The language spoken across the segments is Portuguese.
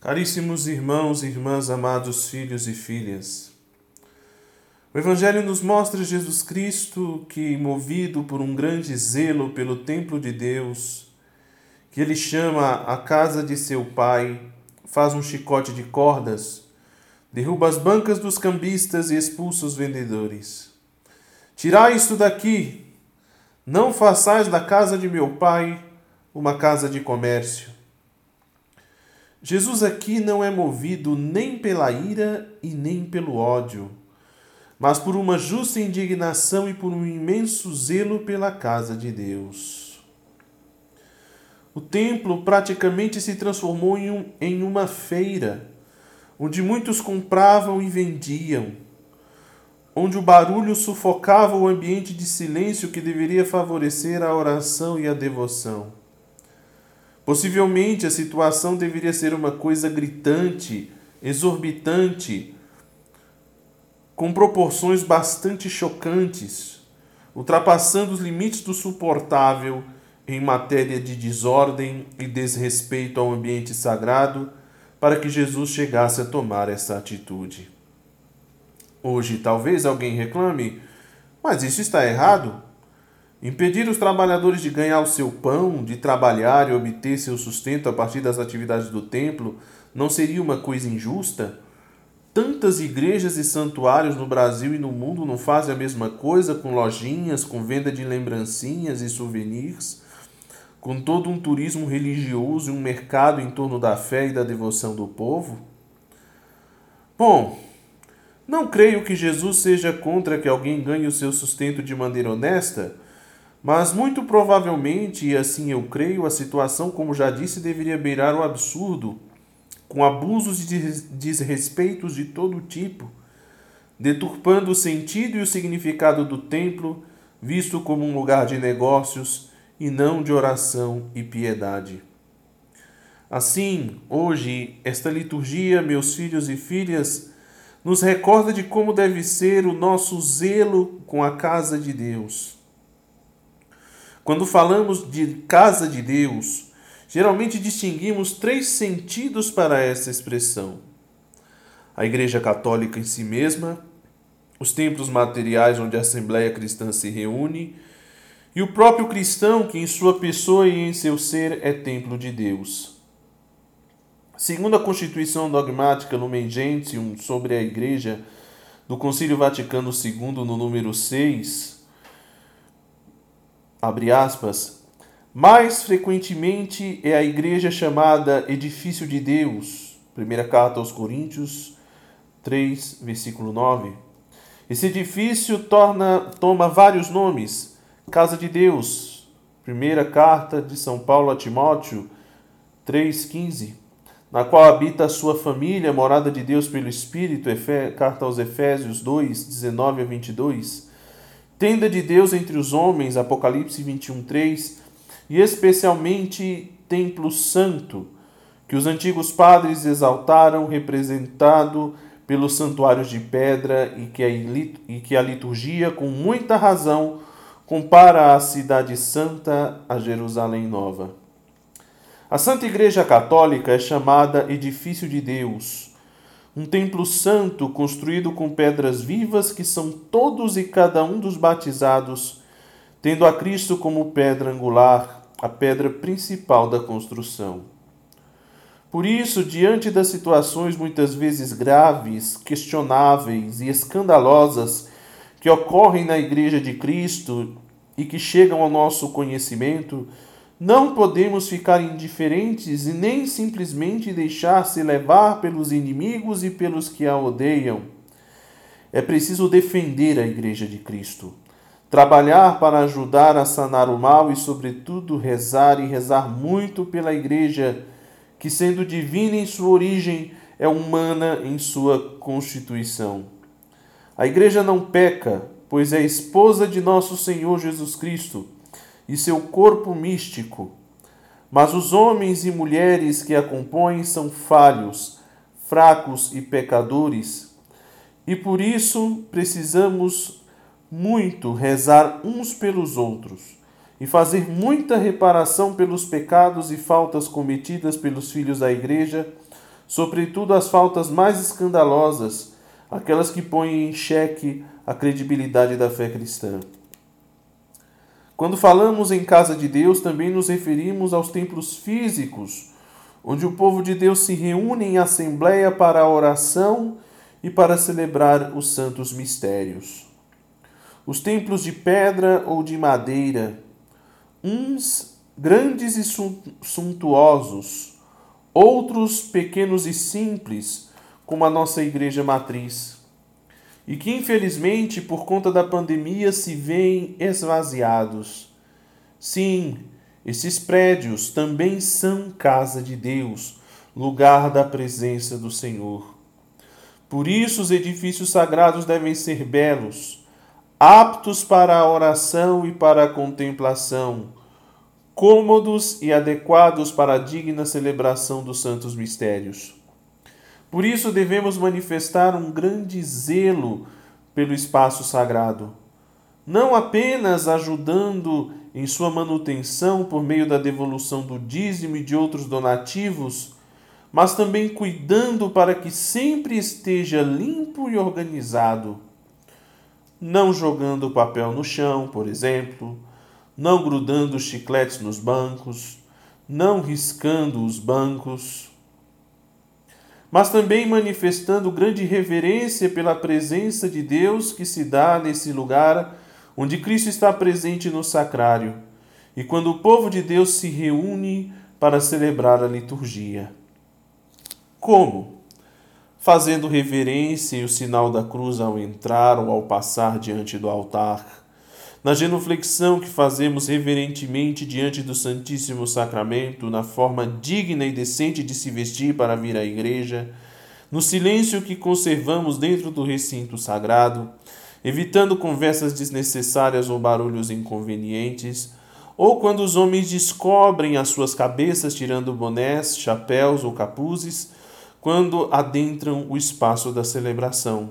Caríssimos irmãos e irmãs, amados filhos e filhas, o Evangelho nos mostra Jesus Cristo que, movido por um grande zelo pelo templo de Deus, que ele chama a casa de seu pai, faz um chicote de cordas, derruba as bancas dos cambistas e expulsa os vendedores. Tirai isto daqui, não façais da casa de meu pai uma casa de comércio. Jesus aqui não é movido nem pela ira e nem pelo ódio, mas por uma justa indignação e por um imenso zelo pela casa de Deus. O templo praticamente se transformou em, um, em uma feira, onde muitos compravam e vendiam, onde o barulho sufocava o ambiente de silêncio que deveria favorecer a oração e a devoção. Possivelmente a situação deveria ser uma coisa gritante, exorbitante, com proporções bastante chocantes, ultrapassando os limites do suportável em matéria de desordem e desrespeito ao ambiente sagrado, para que Jesus chegasse a tomar essa atitude. Hoje, talvez alguém reclame, mas isso está errado. Impedir os trabalhadores de ganhar o seu pão, de trabalhar e obter seu sustento a partir das atividades do templo, não seria uma coisa injusta? Tantas igrejas e santuários no Brasil e no mundo não fazem a mesma coisa com lojinhas, com venda de lembrancinhas e souvenirs, com todo um turismo religioso e um mercado em torno da fé e da devoção do povo? Bom, não creio que Jesus seja contra que alguém ganhe o seu sustento de maneira honesta mas muito provavelmente, e assim eu creio, a situação, como já disse, deveria beirar o absurdo, com abusos e desrespeitos de todo tipo, deturpando o sentido e o significado do templo, visto como um lugar de negócios e não de oração e piedade. Assim, hoje, esta liturgia, meus filhos e filhas, nos recorda de como deve ser o nosso zelo com a casa de Deus quando falamos de casa de Deus, geralmente distinguimos três sentidos para essa expressão: a Igreja Católica em si mesma, os templos materiais onde a Assembleia Cristã se reúne, e o próprio cristão que, em sua pessoa e em seu ser, é templo de Deus. Segundo a Constituição Dogmática Lumen Gentium sobre a Igreja do Concílio Vaticano II, no número 6, abre aspas, mais frequentemente é a igreja chamada edifício de Deus. Primeira carta aos Coríntios 3, versículo 9. Esse edifício torna, toma vários nomes. Casa de Deus. Primeira carta de São Paulo a Timóteo 3,15, na qual habita a sua família, morada de Deus pelo Espírito, carta aos Efésios 2, 19 a 22 tenda de Deus entre os homens, Apocalipse 21, 3, e especialmente templo santo, que os antigos padres exaltaram, representado pelos santuários de pedra e que, a, e que a liturgia, com muita razão, compara a cidade santa a Jerusalém Nova. A Santa Igreja Católica é chamada Edifício de Deus, um templo santo construído com pedras vivas que são todos e cada um dos batizados, tendo a Cristo como pedra angular, a pedra principal da construção. Por isso, diante das situações muitas vezes graves, questionáveis e escandalosas que ocorrem na Igreja de Cristo e que chegam ao nosso conhecimento, não podemos ficar indiferentes e nem simplesmente deixar-se levar pelos inimigos e pelos que a odeiam. É preciso defender a Igreja de Cristo, trabalhar para ajudar a sanar o mal e, sobretudo, rezar e rezar muito pela Igreja, que, sendo divina em sua origem, é humana em sua constituição. A Igreja não peca, pois é esposa de nosso Senhor Jesus Cristo e seu corpo místico. Mas os homens e mulheres que a compõem são falhos, fracos e pecadores, e por isso precisamos muito rezar uns pelos outros e fazer muita reparação pelos pecados e faltas cometidas pelos filhos da Igreja, sobretudo as faltas mais escandalosas, aquelas que põem em xeque a credibilidade da fé cristã. Quando falamos em casa de Deus, também nos referimos aos templos físicos, onde o povo de Deus se reúne em assembleia para a oração e para celebrar os santos mistérios. Os templos de pedra ou de madeira, uns grandes e suntuosos, outros pequenos e simples, como a nossa igreja matriz, e que infelizmente por conta da pandemia se veem esvaziados. Sim, esses prédios também são casa de Deus, lugar da presença do Senhor. Por isso, os edifícios sagrados devem ser belos, aptos para a oração e para a contemplação, cômodos e adequados para a digna celebração dos santos mistérios. Por isso, devemos manifestar um grande zelo pelo espaço sagrado, não apenas ajudando em sua manutenção por meio da devolução do dízimo e de outros donativos mas também cuidando para que sempre esteja limpo e organizado. Não jogando papel no chão, por exemplo, não grudando chicletes nos bancos, não riscando os bancos, mas também manifestando grande reverência pela presença de Deus que se dá nesse lugar onde Cristo está presente no sacrário e quando o povo de Deus se reúne para celebrar a liturgia. Como? Fazendo reverência e o sinal da cruz ao entrar ou ao passar diante do altar. Na genuflexão que fazemos reverentemente diante do Santíssimo Sacramento, na forma digna e decente de se vestir para vir à igreja, no silêncio que conservamos dentro do recinto sagrado, evitando conversas desnecessárias ou barulhos inconvenientes, ou quando os homens descobrem as suas cabeças tirando bonés, chapéus ou capuzes, quando adentram o espaço da celebração.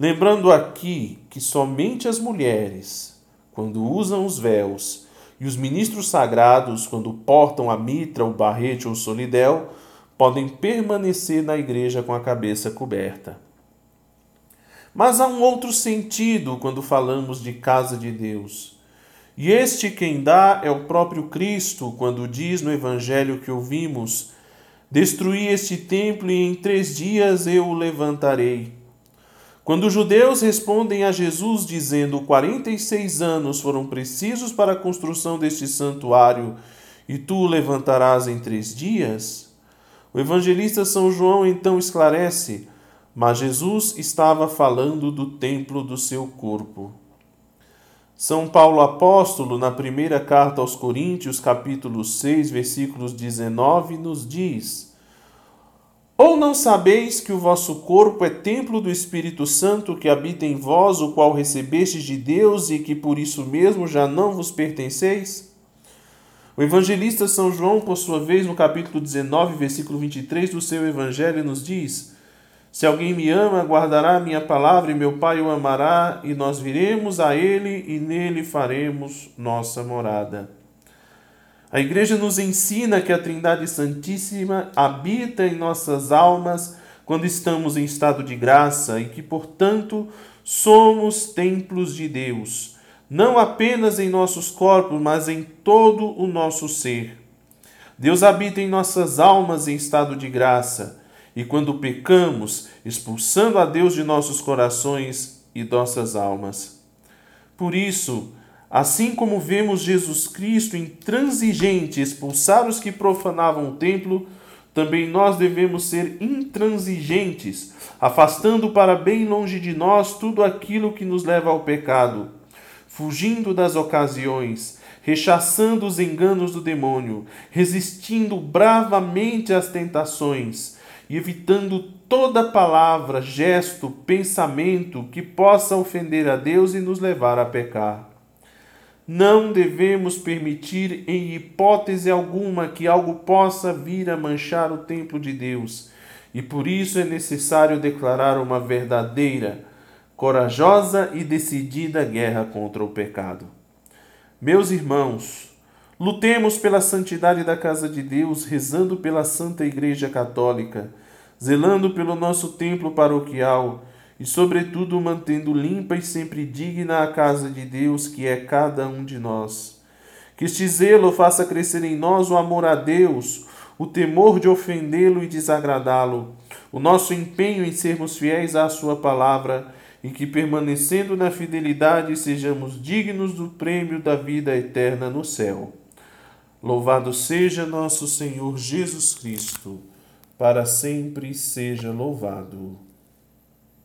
Lembrando aqui que somente as mulheres, quando usam os véus, e os ministros sagrados, quando portam a mitra, o barrete ou o solidel, podem permanecer na igreja com a cabeça coberta. Mas há um outro sentido quando falamos de casa de Deus. E este quem dá é o próprio Cristo, quando diz no evangelho que ouvimos Destruí este templo e em três dias eu o levantarei. Quando os judeus respondem a Jesus dizendo: 46 anos foram precisos para a construção deste santuário e tu o levantarás em três dias, o evangelista São João então esclarece: mas Jesus estava falando do templo do seu corpo. São Paulo apóstolo, na primeira carta aos Coríntios, capítulo 6, versículos 19, nos diz: Ou não sabeis que o vosso corpo é templo do Espírito Santo que habita em vós, o qual recebestes de Deus e que por isso mesmo já não vos pertenceis? O evangelista São João, por sua vez, no capítulo 19, versículo 23 do seu evangelho, nos diz: se alguém me ama, guardará minha palavra, e meu Pai o amará, e nós viremos a ele e nele faremos nossa morada. A Igreja nos ensina que a Trindade Santíssima habita em nossas almas quando estamos em estado de graça e que, portanto, somos templos de Deus, não apenas em nossos corpos, mas em todo o nosso ser. Deus habita em nossas almas em estado de graça e quando pecamos, expulsando a Deus de nossos corações e nossas almas. Por isso, assim como vemos Jesus Cristo intransigente expulsar os que profanavam o templo, também nós devemos ser intransigentes, afastando para bem longe de nós tudo aquilo que nos leva ao pecado, fugindo das ocasiões, rechaçando os enganos do demônio, resistindo bravamente às tentações e evitando toda palavra, gesto, pensamento que possa ofender a Deus e nos levar a pecar. Não devemos permitir, em hipótese alguma, que algo possa vir a manchar o templo de Deus, e por isso é necessário declarar uma verdadeira, corajosa e decidida guerra contra o pecado. Meus irmãos, Lutemos pela santidade da casa de Deus, rezando pela Santa Igreja Católica, zelando pelo nosso templo paroquial e, sobretudo, mantendo limpa e sempre digna a casa de Deus, que é cada um de nós. Que este zelo faça crescer em nós o amor a Deus, o temor de ofendê-lo e desagradá-lo, o nosso empenho em sermos fiéis à Sua palavra e que, permanecendo na fidelidade, sejamos dignos do prêmio da vida eterna no céu. Louvado seja nosso Senhor Jesus Cristo, para sempre seja louvado.